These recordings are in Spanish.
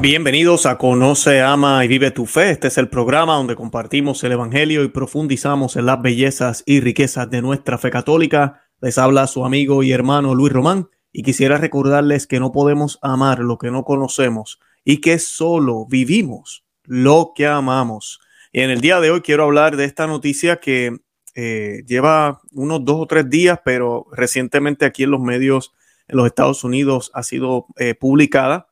Bienvenidos a Conoce, Ama y Vive tu Fe. Este es el programa donde compartimos el Evangelio y profundizamos en las bellezas y riquezas de nuestra fe católica. Les habla su amigo y hermano Luis Román y quisiera recordarles que no podemos amar lo que no conocemos y que solo vivimos lo que amamos. Y en el día de hoy quiero hablar de esta noticia que eh, lleva unos dos o tres días, pero recientemente aquí en los medios en los Estados Unidos ha sido eh, publicada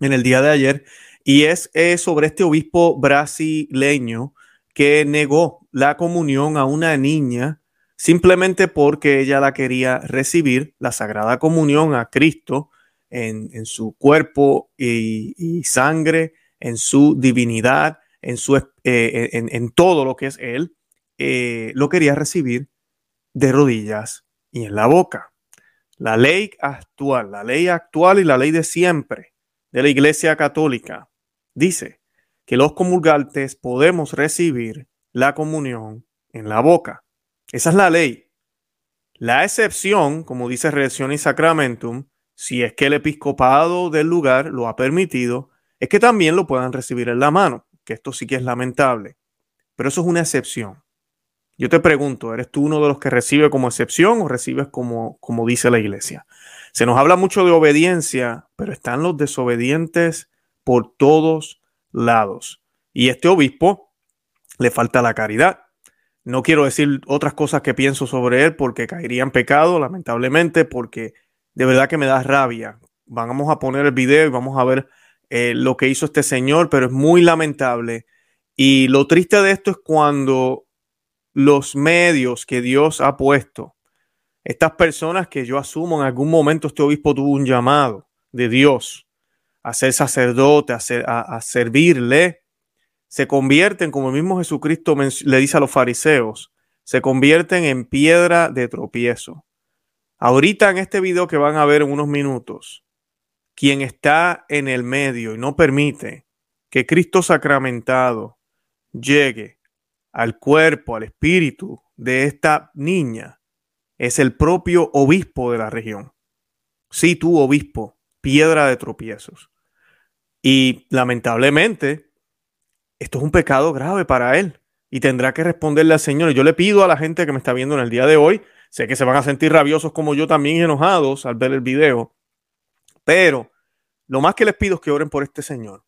en el día de ayer y es, sobre este obispo brasileño que negó la comunión a una niña simplemente porque ella la quería recibir, la Sagrada Comunión a Cristo en, su cuerpo y, sangre, en su divinidad, en, su, eh, en, todo lo que es Él, eh, lo quería recibir de rodillas y en la boca. La ley actual, la ley actual y la ley de siempre de la Iglesia Católica dice que los comulgantes podemos recibir la comunión en la boca. Esa es la ley. La excepción, como dice Redención y Sacramentum, si es que el episcopado del lugar lo ha permitido, es que también lo puedan recibir en la mano, que esto sí que es lamentable. Pero eso es una excepción. Yo te pregunto, ¿eres tú uno de los que recibe como excepción o recibes como, como dice la iglesia? Se nos habla mucho de obediencia, pero están los desobedientes por todos lados. Y este obispo le falta la caridad. No quiero decir otras cosas que pienso sobre él porque caería en pecado, lamentablemente, porque de verdad que me da rabia. Vamos a poner el video y vamos a ver eh, lo que hizo este señor, pero es muy lamentable. Y lo triste de esto es cuando los medios que Dios ha puesto estas personas que yo asumo en algún momento este obispo tuvo un llamado de Dios a ser sacerdote, a, servirle, se convierten, como el mismo Jesucristo le dice a los fariseos, se convierten en piedra de tropiezo. Ahorita en este video que van a ver en unos minutos, quien está en el medio y no permite que Cristo sacramentado llegue al cuerpo, al espíritu de esta niña, es el propio obispo de la región. Sí, tú, obispo, piedra de tropiezos. Y lamentablemente, esto es un pecado grave para él y tendrá que responderle al Señor. Yo le pido a la gente que me está viendo en el día de hoy, sé que se van a sentir rabiosos como yo también enojados al ver el video, pero lo más que les pido es que oren por este Señor,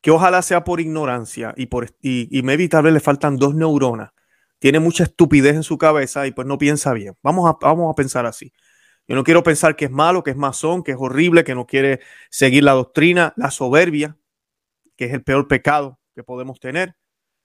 que ojalá sea por ignorancia y por y, y le faltan dos neuronas tiene mucha estupidez en su cabeza y pues no piensa bien. Vamos a, vamos a pensar así. Yo no quiero pensar que es malo, que es masón, que es horrible, que no quiere seguir la doctrina, la soberbia, que es el peor pecado que podemos tener.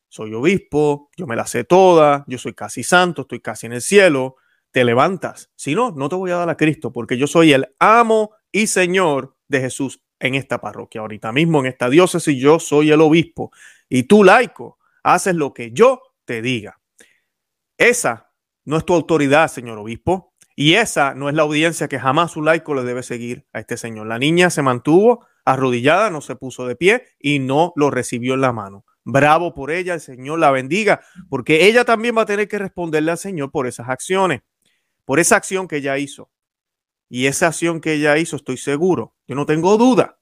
Soy obispo, yo me la sé toda, yo soy casi santo, estoy casi en el cielo. Te levantas. Si no, no te voy a dar a Cristo porque yo soy el amo y Señor de Jesús en esta parroquia. Ahorita mismo en esta diócesis yo soy el obispo y tú laico haces lo que yo te diga. Esa no es tu autoridad, señor obispo, y esa no es la audiencia que jamás un laico le debe seguir a este señor. La niña se mantuvo arrodillada, no se puso de pie y no lo recibió en la mano. Bravo por ella, el Señor la bendiga, porque ella también va a tener que responderle al Señor por esas acciones, por esa acción que ella hizo. Y esa acción que ella hizo, estoy seguro, yo no tengo duda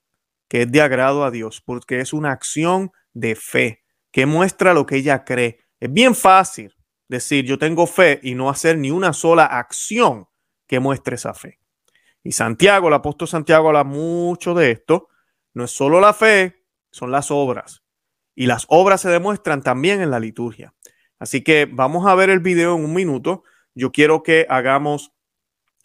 que es de agrado a Dios, porque es una acción de fe que muestra lo que ella cree. Es bien fácil decir yo tengo fe y no hacer ni una sola acción que muestre esa fe. Y Santiago, el apóstol Santiago habla mucho de esto. No es solo la fe, son las obras. Y las obras se demuestran también en la liturgia. Así que vamos a ver el video en un minuto. Yo quiero que hagamos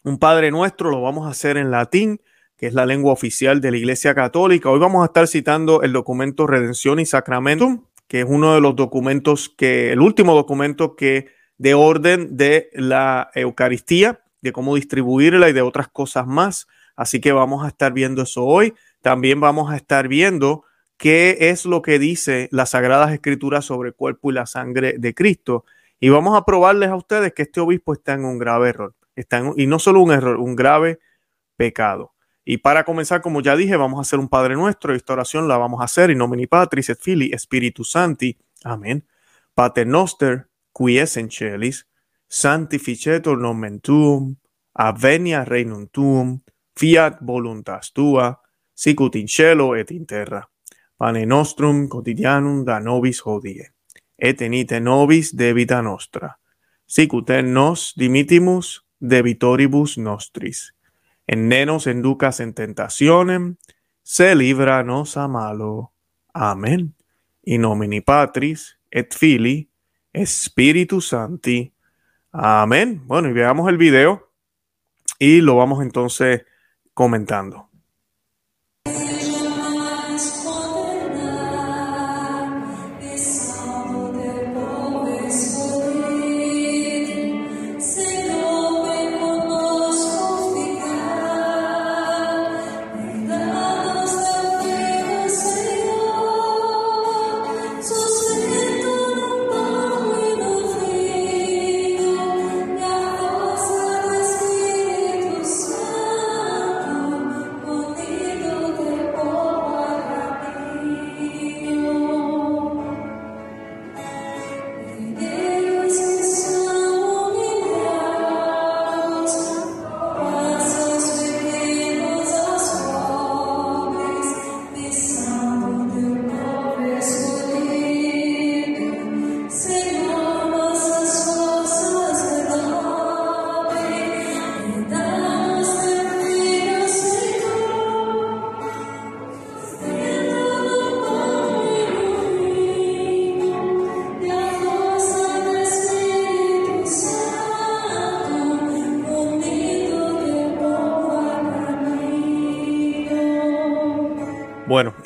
un Padre Nuestro, lo vamos a hacer en latín, que es la lengua oficial de la Iglesia Católica. Hoy vamos a estar citando el documento Redención y Sacramentum que es uno de los documentos que, el último documento que de orden de la Eucaristía, de cómo distribuirla y de otras cosas más. Así que vamos a estar viendo eso hoy. También vamos a estar viendo qué es lo que dice las Sagradas Escrituras sobre el cuerpo y la sangre de Cristo. Y vamos a probarles a ustedes que este obispo está en un grave error. Está y no solo un error, un grave pecado. Y para comenzar, como ya dije, vamos a hacer un Padre Nuestro. Esta oración la vamos a hacer in nomini Patris et Filii Spiritus Santi. Amén. Pater noster, qui es en celis, sanctificetur nomen tuum, avenia regnum fiat voluntas tua, sicut in cielo et in terra. pane nostrum quotidianum da nobis hodie, et enite nobis debita nostra, sicut nos dimitimus debitoribus nostris, en nenos enducas en tentacionem, se libra nos a malo. Amén. In nomini Patris et Fili, Spiritus Santi. Amén. Bueno, y veamos el video y lo vamos entonces comentando.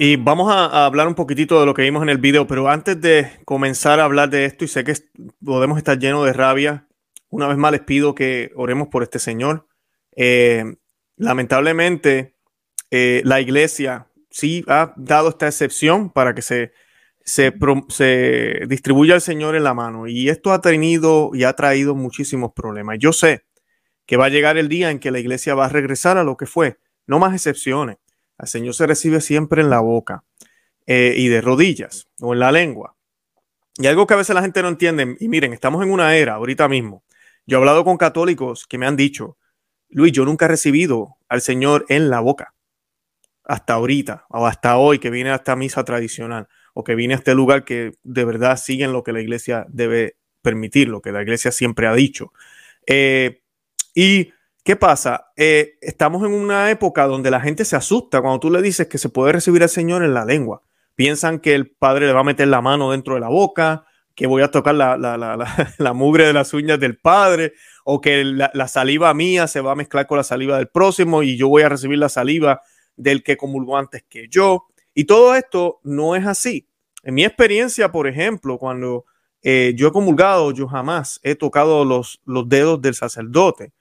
Y vamos a, hablar un poquitito de lo que vimos en el video, pero antes de comenzar a hablar de esto, y sé que podemos estar llenos de rabia, una vez más les pido que oremos por este señor. Eh, lamentablemente, eh, la iglesia sí ha dado esta excepción para que se, se, se distribuya el Señor en la mano, y esto ha tenido y ha traído muchísimos problemas. Yo sé que va a llegar el día en que la iglesia va a regresar a lo que fue, no más excepciones el Señor se recibe siempre en la boca eh, y de rodillas o en la lengua. Y algo que a veces la gente no entiende, y miren, estamos en una era ahorita mismo. Yo he hablado con católicos que me han dicho, Luis, yo nunca he recibido al Señor en la boca. Hasta ahorita, o hasta hoy, que vine a esta misa tradicional, o que vine a este lugar que de verdad siguen lo que la iglesia debe permitir, lo que la iglesia siempre ha dicho. Eh, y ¿Qué pasa? Eh, estamos en una época donde la gente se asusta cuando tú le dices que se puede recibir al Señor en la lengua. Piensan que el Padre le va a meter la mano dentro de la boca, que voy a tocar la, la, mugre de las uñas del Padre, o que la, saliva mía se va a mezclar con la saliva del próximo y yo voy a recibir la saliva del que comulgó antes que yo. Y todo esto no es así. En mi experiencia, por ejemplo, cuando eh, yo he comulgado, yo jamás he tocado los, los dedos del sacerdote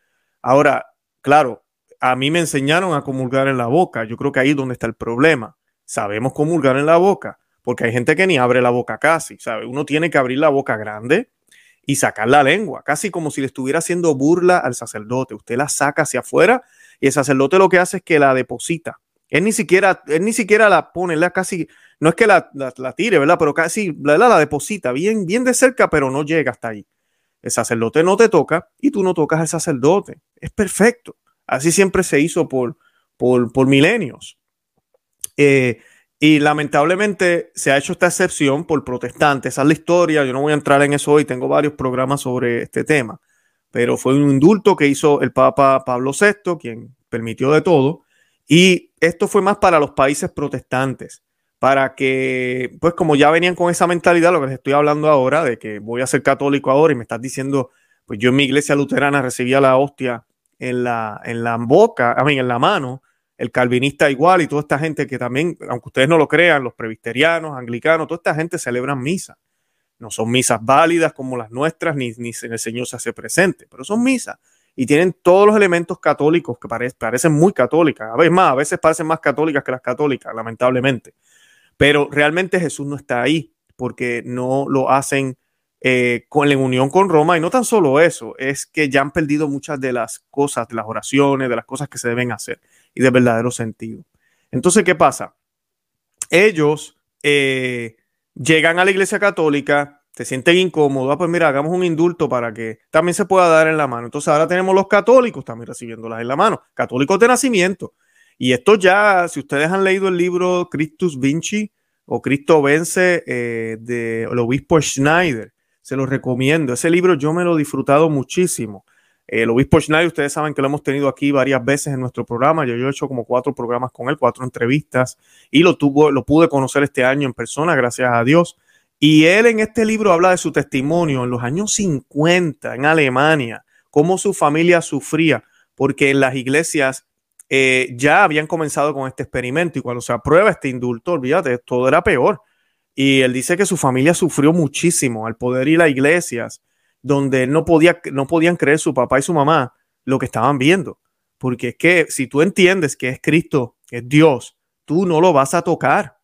Ahora, claro, a mí me enseñaron a comulgar en la boca. Yo creo que ahí es donde está el problema. Sabemos comulgar en la boca, porque hay gente que ni abre la boca casi, ¿sabe? Uno tiene que abrir la boca grande y sacar la lengua, casi como si le estuviera haciendo burla al sacerdote. Usted la saca hacia afuera y el sacerdote lo que hace es que la deposita. Él ni siquiera, él ni siquiera la pone, la casi, no es que la, la, tire, ¿verdad? Pero casi la, la, deposita bien, bien de cerca, pero no llega hasta ahí. El sacerdote no te toca y tú no tocas al sacerdote. Es perfecto. Así siempre se hizo por, por, milenios. Eh, y lamentablemente se ha hecho esta excepción por protestantes. Esa es la historia. Yo no voy a entrar en eso hoy. Tengo varios programas sobre este tema. Pero fue un indulto que hizo el Papa Pablo VI, quien permitió de todo. Y esto fue más para los países protestantes para que, pues como ya venían con esa mentalidad, lo que les estoy hablando ahora, de que voy a ser católico ahora y me estás diciendo, pues yo en mi iglesia luterana recibía la hostia en la, en la boca, a mí, en la mano, el calvinista igual y toda esta gente que también, aunque ustedes no lo crean, los presbiterianos, anglicanos, toda esta gente celebran misa. No son misas válidas como las nuestras, ni, ni el Señor se hace presente, pero son misas y tienen todos los elementos católicos que parecen muy católicas. A veces más, a veces parecen más católicas que las católicas, lamentablemente. Pero realmente Jesús no está ahí porque no lo hacen eh, con la unión con Roma. Y no tan solo eso, es que ya han perdido muchas de las cosas, de las oraciones, de las cosas que se deben hacer y de verdadero sentido. Entonces, ¿qué pasa? Ellos eh, llegan a la iglesia católica, se sienten incómodos, ah, pues mira, hagamos un indulto para que también se pueda dar en la mano. Entonces ahora tenemos los católicos también recibiéndolas en la mano, católicos de nacimiento. Y esto ya, si ustedes han leído el libro Christus Vinci, o Cristo vence eh, de el obispo Schneider. Se lo recomiendo. Ese libro yo me lo he disfrutado muchísimo. El obispo Schneider, ustedes saben que lo hemos tenido aquí varias veces en nuestro programa. Yo, yo, he hecho como cuatro programas con él, cuatro entrevistas, y lo, tuvo, lo pude conocer este año en persona, gracias a Dios. Y él en este libro habla de su testimonio en los años 50 en Alemania, cómo su familia sufría, porque en las iglesias eh, ya habían comenzado con este experimento y cuando se aprueba este indulto, olvídate, todo era peor. Y él dice que su familia sufrió muchísimo al poder ir a iglesias donde no, podía, no podían creer su papá y su mamá lo que estaban viendo. Porque es que si tú entiendes que es Cristo, que es Dios, tú no lo vas a tocar.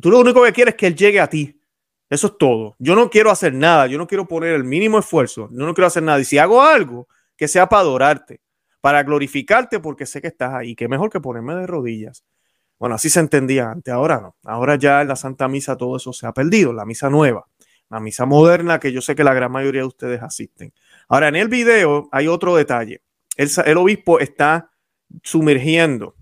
Tú lo único que quieres es que Él llegue a ti. Eso es todo. Yo no quiero hacer nada, yo no quiero poner el mínimo esfuerzo, yo no quiero hacer nada. Y si hago algo, que sea para adorarte para glorificarte porque sé que estás ahí. Qué mejor que ponerme de rodillas. Bueno, así se entendía antes, ahora no. Ahora ya en la Santa Misa todo eso se ha perdido, la misa nueva, la misa moderna que yo sé que la gran mayoría de ustedes asisten. Ahora, en el video hay otro detalle. El, obispo está sumergiendo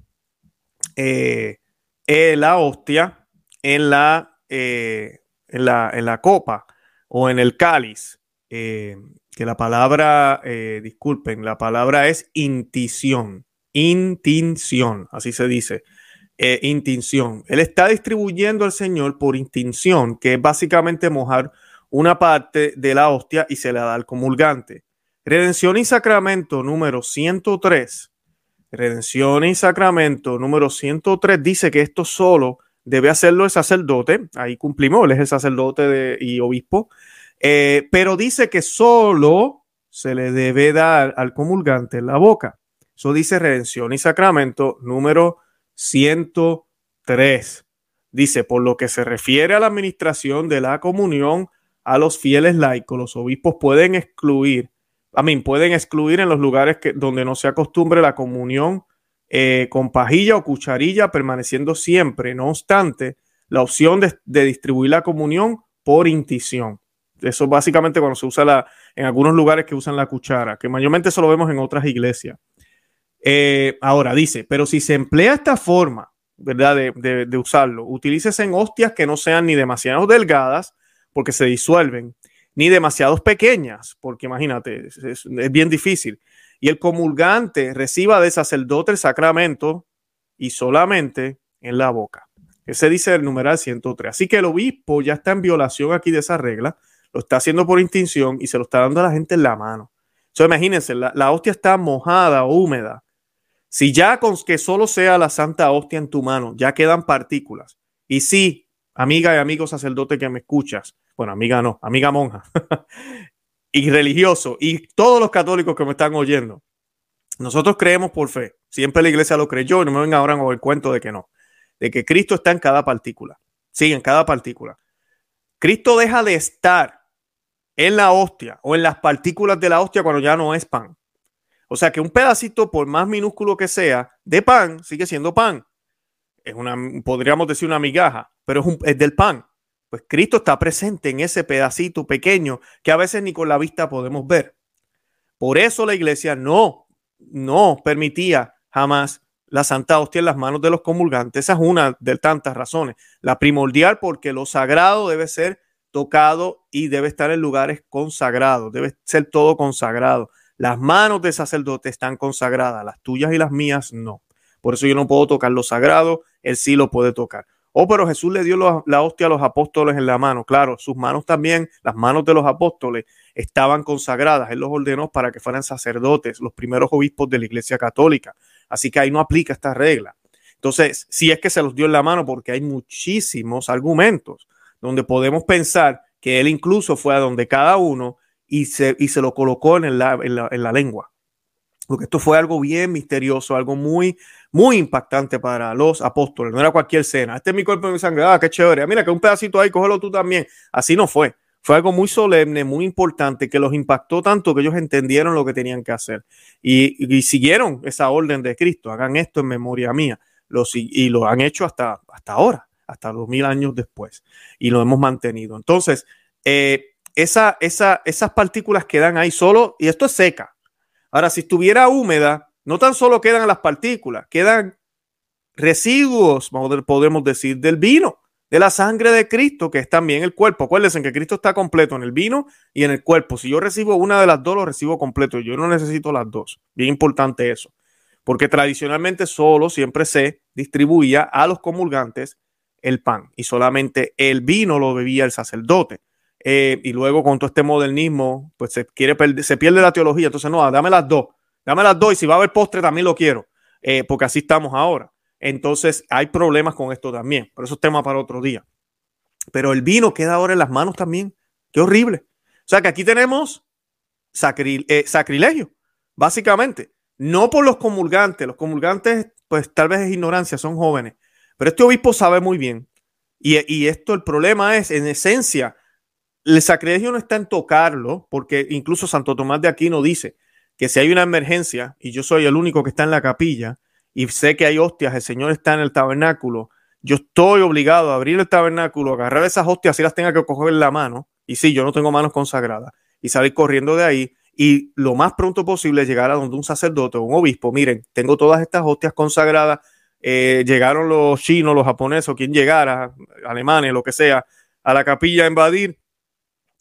eh, la hostia en la, eh, en la, en la copa o en el cáliz. Eh, que la palabra, eh, disculpen, la palabra es intición, intinción, así se dice, eh, intinción. Él está distribuyendo al Señor por intinción, que es básicamente mojar una parte de la hostia y se la da al comulgante. Redención y sacramento número 103. Redención y sacramento número 103 dice que esto solo debe hacerlo el sacerdote. Ahí cumplimos, él es el sacerdote de, y obispo eh, pero dice que solo se le debe dar al comulgante en la boca. Eso dice Redención y Sacramento número 103. Dice, por lo que se refiere a la administración de la comunión a los fieles laicos, los obispos pueden excluir, a mí, pueden excluir en los lugares que, donde no se acostumbre la comunión eh, con pajilla o cucharilla, permaneciendo siempre, no obstante, la opción de, distribuir la comunión por intición. Eso básicamente cuando se usa la, en algunos lugares que usan la cuchara, que mayormente eso lo vemos en otras iglesias. Eh, ahora dice, pero si se emplea esta forma, ¿verdad? De, de, usarlo, utilícese en hostias que no sean ni demasiado delgadas, porque se disuelven, ni demasiado pequeñas, porque imagínate, es, es, bien difícil. Y el comulgante reciba de sacerdote el sacramento y solamente en la boca. Ese dice el numeral 103. Así que el obispo ya está en violación aquí de esa regla lo está haciendo por instinción y se lo está dando a la gente en la mano. Entonces, imagínense, la, hostia está mojada húmeda. Si ya con que solo sea la santa hostia en tu mano, ya quedan partículas. Y sí, amiga y amigo sacerdote que me escuchas, bueno, amiga no, amiga monja, y religioso, y todos los católicos que me están oyendo, nosotros creemos por fe. Siempre la iglesia lo creyó y no me vengan ahora con el cuento de que no. De que Cristo está en cada partícula. Sí, en cada partícula. Cristo deja de estar en la hostia o en las partículas de la hostia cuando ya no es pan. O sea que un pedacito, por más minúsculo que sea, de pan sigue siendo pan. Es una, podríamos decir una migaja, pero es, es del pan. Pues Cristo está presente en ese pedacito pequeño que a veces ni con la vista podemos ver. Por eso la iglesia no, no permitía jamás la Santa Hostia en las manos de los comulgantes. Esa es una de tantas razones. La primordial porque lo sagrado debe ser tocado y debe estar en lugares consagrados, debe ser todo consagrado. Las manos del sacerdote están consagradas, las tuyas y las mías no. Por eso yo no puedo tocar lo sagrado, él sí lo puede tocar. Oh, pero Jesús le dio la hostia a los apóstoles en la mano. Claro, sus manos también, las manos de los apóstoles, estaban consagradas. Él los ordenó para que fueran sacerdotes, los primeros obispos de la Iglesia Católica. Así que ahí no aplica esta regla. Entonces, si es que se los dio en la mano, porque hay muchísimos argumentos donde podemos pensar que él incluso fue a donde cada uno y se, y se lo colocó en la, en, la, en la lengua. Porque esto fue algo bien misterioso, algo muy, muy impactante para los apóstoles. No era cualquier cena. Este es mi cuerpo y mi sangre. Ah, qué chévere. Mira que un pedacito ahí, cógelo tú también. Así no fue. Fue algo muy solemne, muy importante, que los impactó tanto que ellos entendieron lo que tenían que hacer. Y, y siguieron esa orden de Cristo. Hagan esto en memoria mía. Los, y lo han hecho hasta, hasta ahora hasta dos mil años después, y lo hemos mantenido. Entonces, eh, esa, esa, esas partículas quedan ahí solo, y esto es seca. Ahora, si estuviera húmeda, no tan solo quedan las partículas, quedan residuos, podemos decir, del vino, de la sangre de Cristo, que es también el cuerpo. Acuérdense que Cristo está completo en el vino y en el cuerpo. Si yo recibo una de las dos, lo recibo completo. Yo no necesito las dos. Bien importante eso. Porque tradicionalmente solo siempre se distribuía a los comulgantes el pan y solamente el vino lo bebía el sacerdote. Eh, y luego con todo este modernismo, pues se, quiere se pierde la teología. Entonces, no, dame las dos. Dame las dos y si va a haber postre también lo quiero. Eh, porque así estamos ahora. Entonces hay problemas con esto también, pero eso es tema para otro día. Pero el vino queda ahora en las manos también. Qué horrible. O sea que aquí tenemos eh, sacrilegio, básicamente. No por los comulgantes. Los comulgantes, pues tal vez es ignorancia, son jóvenes. Pero este obispo sabe muy bien. Y, y esto, el problema es, en esencia, el sacrilegio no está en tocarlo, porque incluso Santo Tomás de Aquino dice que si hay una emergencia y yo soy el único que está en la capilla, y sé que hay hostias, el Señor está en el tabernáculo, yo estoy obligado a abrir el tabernáculo, agarrar esas hostias y las tenga que coger en la mano, y sí, yo no tengo manos consagradas, y salir corriendo de ahí, y lo más pronto posible llegar a donde un sacerdote o un obispo, miren, tengo todas estas hostias consagradas, eh, llegaron los chinos, los japoneses, quien llegara, alemanes, lo que sea, a la capilla a invadir,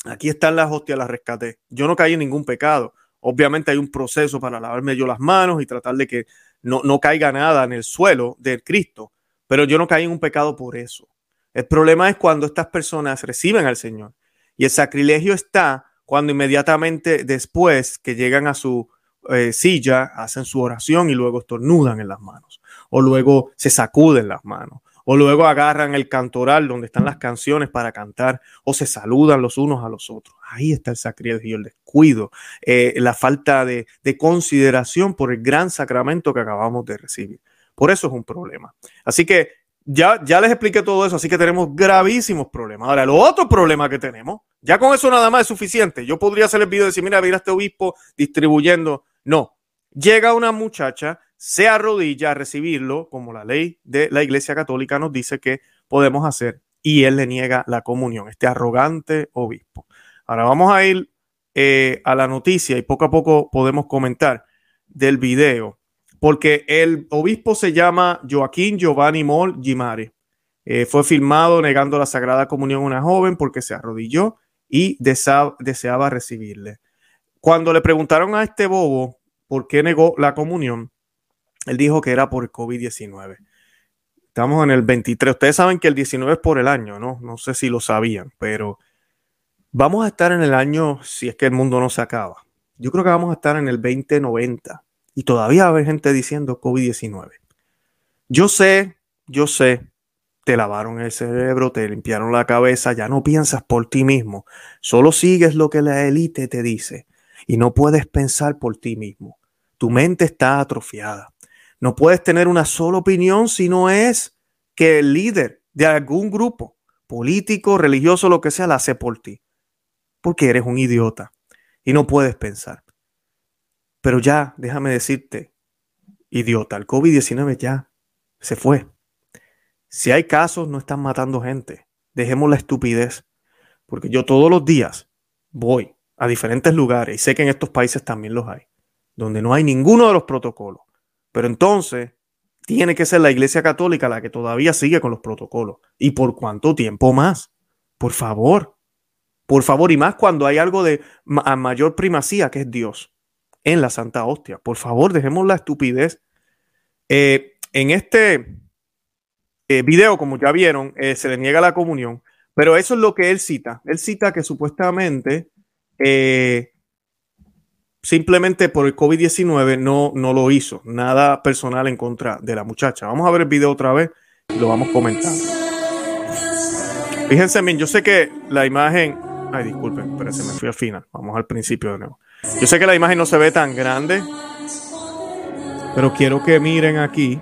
aquí están las hostias, las rescaté. Yo no caí en ningún pecado. Obviamente hay un proceso para lavarme yo las manos y tratar de que no, caiga nada en el suelo del Cristo, pero yo no caí en un pecado por eso. El problema es cuando estas personas reciben al Señor y el sacrilegio está cuando inmediatamente después que llegan a su eh, silla hacen su oración y luego estornudan en las manos o luego se sacuden las manos o luego agarran el cantoral donde están las canciones para cantar, o se saludan los unos a los otros. Ahí está el sacrilegio, el descuido, eh, la falta de, consideración por el gran sacramento que acabamos de recibir. Por eso es un problema. Así que ya, ya les expliqué todo eso, así que tenemos gravísimos problemas. Ahora, el otro problema que tenemos, ya con eso nada más es suficiente. Yo podría hacer el video y decir, mira, mira este obispo distribuyendo. No, llega una muchacha se arrodilla a recibirlo, como la ley de la Iglesia Católica nos dice que podemos hacer, y él le niega la comunión, este arrogante obispo. Ahora vamos a ir eh, a la noticia y poco a poco podemos comentar del video, porque el obispo se llama Joaquín Giovanni Mol Gimari. Eh, fue filmado negando la Sagrada Comunión a una joven porque se arrodilló y deseaba recibirle. Cuando le preguntaron a este bobo por qué negó la comunión, él dijo que era por el COVID-19. Estamos en el 23. Ustedes saben que el 19 es por el año, ¿no? No sé si lo sabían, pero vamos a estar en el año, si es que el mundo no se acaba. Yo creo que vamos a estar en el 2090 y todavía va a haber gente diciendo COVID-19. Yo sé, yo sé, te lavaron el cerebro, te limpiaron la cabeza, ya no piensas por ti mismo, solo sigues lo que la élite te dice y no puedes pensar por ti mismo. Tu mente está atrofiada. No puedes tener una sola opinión si no es que el líder de algún grupo político, religioso, lo que sea, la hace por ti. Porque eres un idiota y no puedes pensar. Pero ya, déjame decirte, idiota, el COVID-19 ya se fue. Si hay casos, no están matando gente. Dejemos la estupidez. Porque yo todos los días voy a diferentes lugares y sé que en estos países también los hay, donde no hay ninguno de los protocolos pero entonces tiene que ser la Iglesia Católica la que todavía sigue con los protocolos. ¿Y por cuánto tiempo más? Por favor. Por favor, y más cuando hay algo de mayor primacía, que es Dios, en la Santa Hostia. Por favor, dejemos la estupidez. Eh, en este eh, video, como ya vieron, eh, se le niega la comunión, pero eso es lo que él cita. Él cita que supuestamente simplemente por el COVID-19 no, no lo hizo. Nada personal en contra de la muchacha. Vamos a ver el video otra vez y lo vamos comentando. Fíjense bien, yo sé que la imagen... Ay, disculpen, pero se me fui al final. Vamos al principio de nuevo. Yo sé que la imagen no se ve tan grande, pero quiero que miren aquí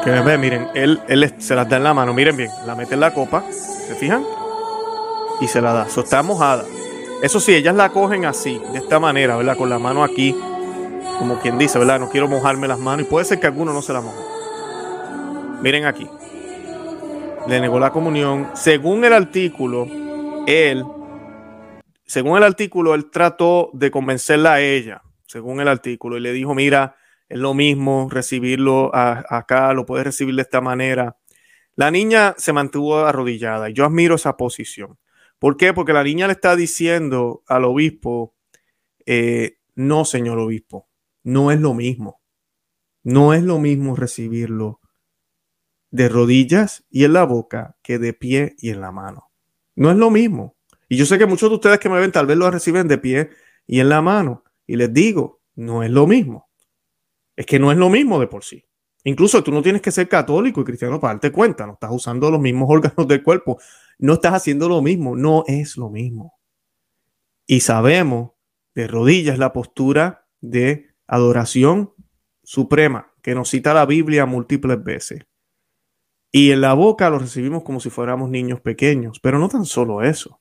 que miren, él, él se las da en la mano, miren bien, la mete en la copa, ¿se fijan? Y se la da. Eso está mojada. Eso sí, ellas la cogen así, de esta manera, ¿verdad? Con la mano aquí, como quien dice, ¿verdad? No quiero mojarme las manos y puede ser que alguno no se la moje. Miren aquí. Le negó la comunión. Según el artículo, él, según el artículo, él trató de convencerla a ella según el artículo, y le dijo, mira, es lo mismo recibirlo acá, lo puedes recibir de esta manera. La niña se mantuvo arrodillada y yo admiro esa posición. ¿Por qué? Porque la niña le está diciendo al obispo, eh, no, señor obispo, no es lo mismo. No es lo mismo recibirlo de rodillas y en la boca que de pie y en la mano. No es lo mismo. Y yo sé que muchos de ustedes que me ven tal vez lo reciben de pie y en la mano. Y les digo, no es lo mismo. Es que no es lo mismo de por sí. Incluso tú no tienes que ser católico y cristiano para darte cuenta. No estás usando los mismos órganos del cuerpo. No estás haciendo lo mismo. No es lo mismo. Y sabemos de rodillas la postura de adoración suprema que nos cita la Biblia múltiples veces. Y en la boca lo recibimos como si fuéramos niños pequeños. Pero no tan solo eso.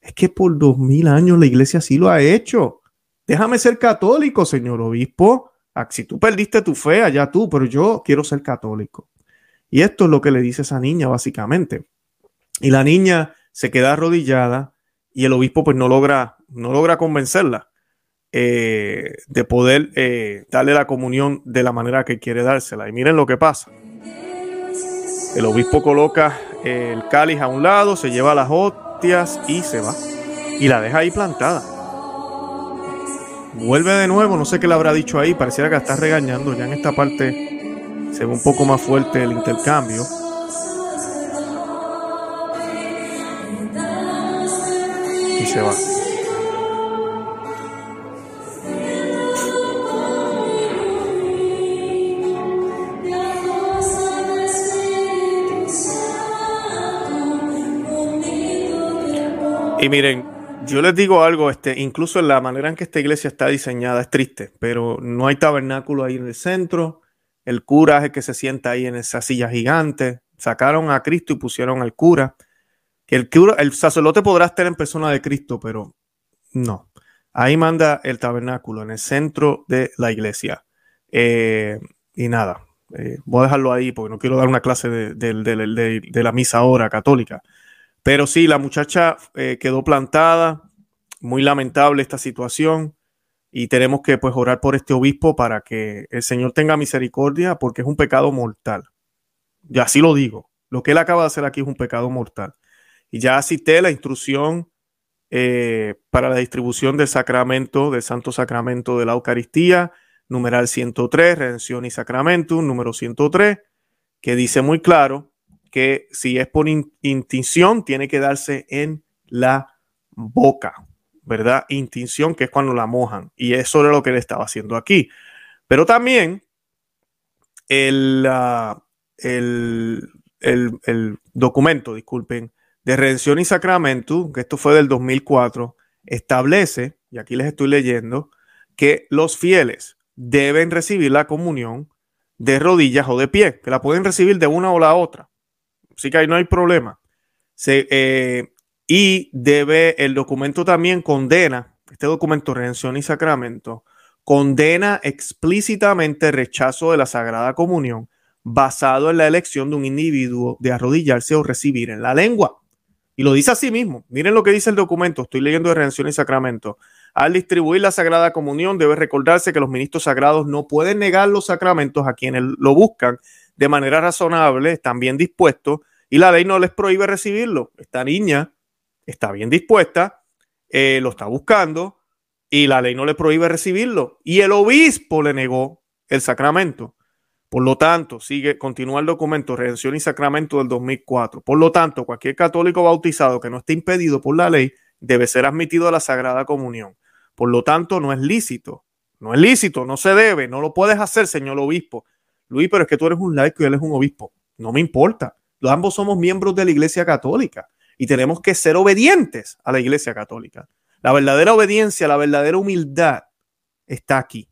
Es que por dos mil años la iglesia sí lo ha hecho. Déjame ser católico, señor obispo. Ah, si tú perdiste tu fe, allá tú, pero yo quiero ser católico. Y esto es lo que le dice esa niña, básicamente. Y la niña se queda arrodillada y el obispo pues no logra, no logra convencerla eh, de poder eh, darle la comunión de la manera que quiere dársela. Y miren lo que pasa. El obispo coloca el cáliz a un lado, se lleva las hostias y se va. Y la deja ahí plantada. Vuelve de nuevo, no sé qué le habrá dicho ahí, pareciera que la está regañando. Ya en esta parte se ve un poco más fuerte el intercambio. Y se va. Y miren, yo les digo algo, este, incluso en la manera en que esta iglesia está diseñada es triste, pero no hay tabernáculo ahí en el centro. El cura es el que se sienta ahí en esa silla gigante. Sacaron a Cristo y pusieron al cura. El cura, el sacerdote podrá estar en persona de Cristo, pero no. Ahí manda el tabernáculo en el centro de la iglesia. Eh, y nada, eh, voy a dejarlo ahí porque no quiero dar una clase de, de la misa ahora católica. Pero sí, la muchacha eh, quedó plantada. Muy lamentable esta situación. Y tenemos que pues orar por este obispo para que el Señor tenga misericordia porque es un pecado mortal. Y así lo digo. Lo que él acaba de hacer aquí es un pecado mortal. Y ya cité la instrucción eh, para la distribución del sacramento, del santo sacramento de la Eucaristía, numeral 103, redención y sacramento, número 103, que dice muy claro que si es por intinción, tiene que darse en la boca, ¿verdad? Intinción, que es cuando la mojan. Y eso era lo que él estaba haciendo aquí. Pero también el, ah, el, el, documento, disculpen, de redención y sacramento, que esto fue del 2004, establece, y aquí les estoy leyendo, que los fieles deben recibir la comunión de rodillas o de pie, que la pueden recibir de una o la otra. Así que ahí no hay problema. Eh, y debe, el documento también condena, este documento, redención y sacramento, condena explícitamente el rechazo de la Sagrada Comunión basado en la elección de un individuo de arrodillarse o recibir en la lengua. Y lo dice así mismo. Miren lo que dice el documento. Estoy leyendo de redención y sacramento. Al distribuir la Sagrada Comunión debe recordarse que los ministros sagrados no pueden negar los sacramentos a quienes lo buscan de manera razonable, están bien dispuestos y la ley no les prohíbe recibirlo. Esta niña está bien dispuesta, eh, lo está buscando y la ley no le prohíbe recibirlo. Y el obispo le negó el sacramento. Por lo tanto, sigue, continúa el documento Redención y Sacramento del 2004. Por lo tanto, cualquier católico bautizado que no esté impedido por la ley debe ser admitido a la Sagrada Comunión. Por lo tanto, no es lícito. No es lícito, no se debe, no lo puedes hacer, señor obispo. Luis, pero es que tú eres un laico y él es un obispo. No me importa. Los ambos somos miembros de la Iglesia Católica y tenemos que ser obedientes a la Iglesia Católica. La verdadera obediencia, la verdadera humildad está aquí.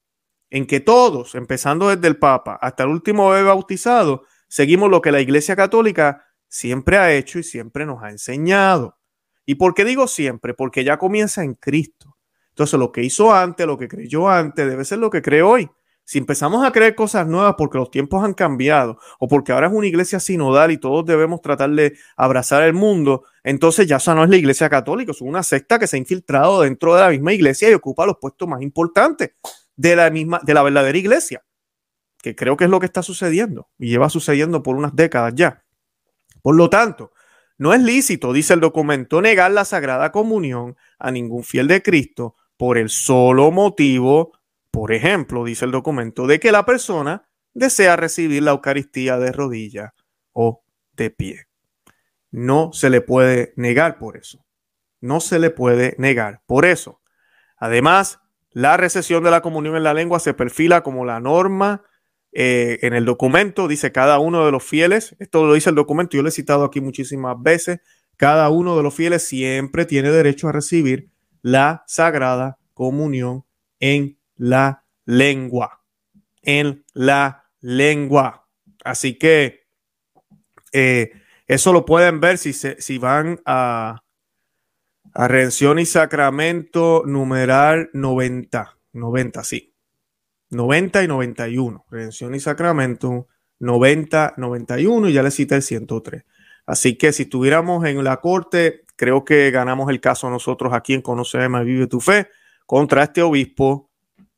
En que todos, empezando desde el Papa hasta el último bautizado, seguimos lo que la Iglesia Católica siempre ha hecho y siempre nos ha enseñado. ¿Y por qué digo siempre? Porque ya comienza en Cristo. Entonces, lo que hizo antes, lo que creyó antes, debe ser lo que cree hoy. Si empezamos a creer cosas nuevas porque los tiempos han cambiado o porque ahora es una iglesia sinodal y todos debemos tratar de abrazar el mundo, entonces ya esa no es la iglesia católica, es una secta que se ha infiltrado dentro de la misma iglesia y ocupa los puestos más importantes. de la misma, de la verdadera iglesia, que creo que es lo que está sucediendo y lleva sucediendo por unas décadas ya. Por lo tanto, no es lícito, dice el documento, negar la sagrada comunión a ningún fiel de Cristo por el solo motivo, por ejemplo, dice el documento, de que la persona desea recibir la Eucaristía de rodilla o de pie. No se le puede negar por eso. No se le puede negar por eso. Además, la recesión de la comunión en la lengua se perfila como la norma eh, en el documento. Dice cada uno de los fieles, esto lo dice el documento, yo lo he citado aquí muchísimas veces, cada uno de los fieles siempre tiene derecho a recibir la sagrada comunión en la lengua. En la lengua. Así que eh, eso lo pueden ver si, se, si van a, a Redención y Sacramento, numeral 90. 90, sí. 90 y 91. Redención y Sacramento, 90, 91 y ya le cité el 103. Así que si estuviéramos en la corte, creo que ganamos el caso nosotros aquí en Conoce Más Vive tu Fe contra este obispo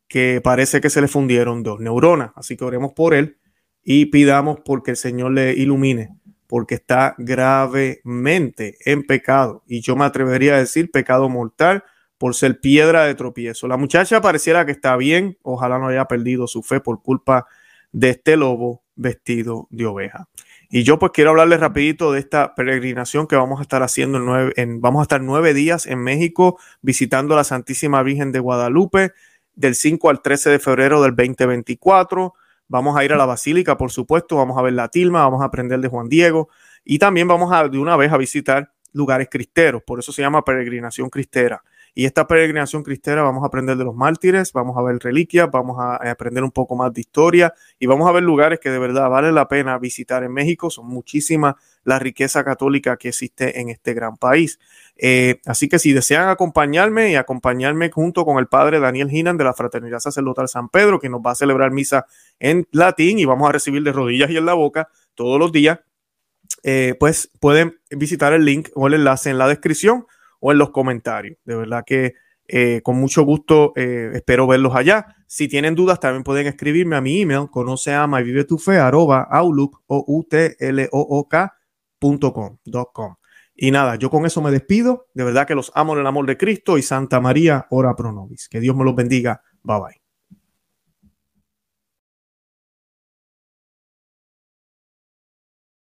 que parece que se le fundieron dos neuronas. Así que oremos por él y pidamos porque el Señor le ilumine porque está gravemente en pecado. Y yo me atrevería a decir pecado mortal por ser piedra de tropiezo. La muchacha pareciera que está bien, ojalá no haya perdido su fe por culpa de este lobo vestido de oveja. Y yo pues quiero hablarles rapidito de esta peregrinación que vamos a estar haciendo en, nueve, en vamos a estar nueve días en México visitando a la Santísima Virgen de Guadalupe del 5 al 13 de febrero del 2024. Vamos a ir a la Basílica, por supuesto, vamos a ver la tilma, vamos a aprender de Juan Diego y también vamos a de una vez a visitar lugares cristeros, por eso se llama peregrinación cristera. Y esta peregrinación cristera vamos a aprender de los mártires, vamos a ver reliquias, vamos a aprender un poco más de historia y vamos a ver lugares que de verdad vale la pena visitar en México. Son muchísimas la riqueza católica que existe en este gran país. Eh, así que si desean acompañarme y acompañarme junto con el padre Daniel Hinan de la Fraternidad Sacerdotal San Pedro, que nos va a celebrar misa en latín y vamos a recibir de rodillas y en la boca todos los días, eh, pues pueden visitar el link o el enlace en la descripción o en los comentarios. De verdad que eh, con mucho gusto espero verlos allá. Si tienen dudas, también pueden escribirme a mi email, conoce ama y vive tu fe, arroba outlook o u t l o o k.com. Y nada, yo con eso me despido. De verdad que los amo en el amor de Cristo y Santa María, ora pro nobis. Que Dios me los bendiga. Bye bye.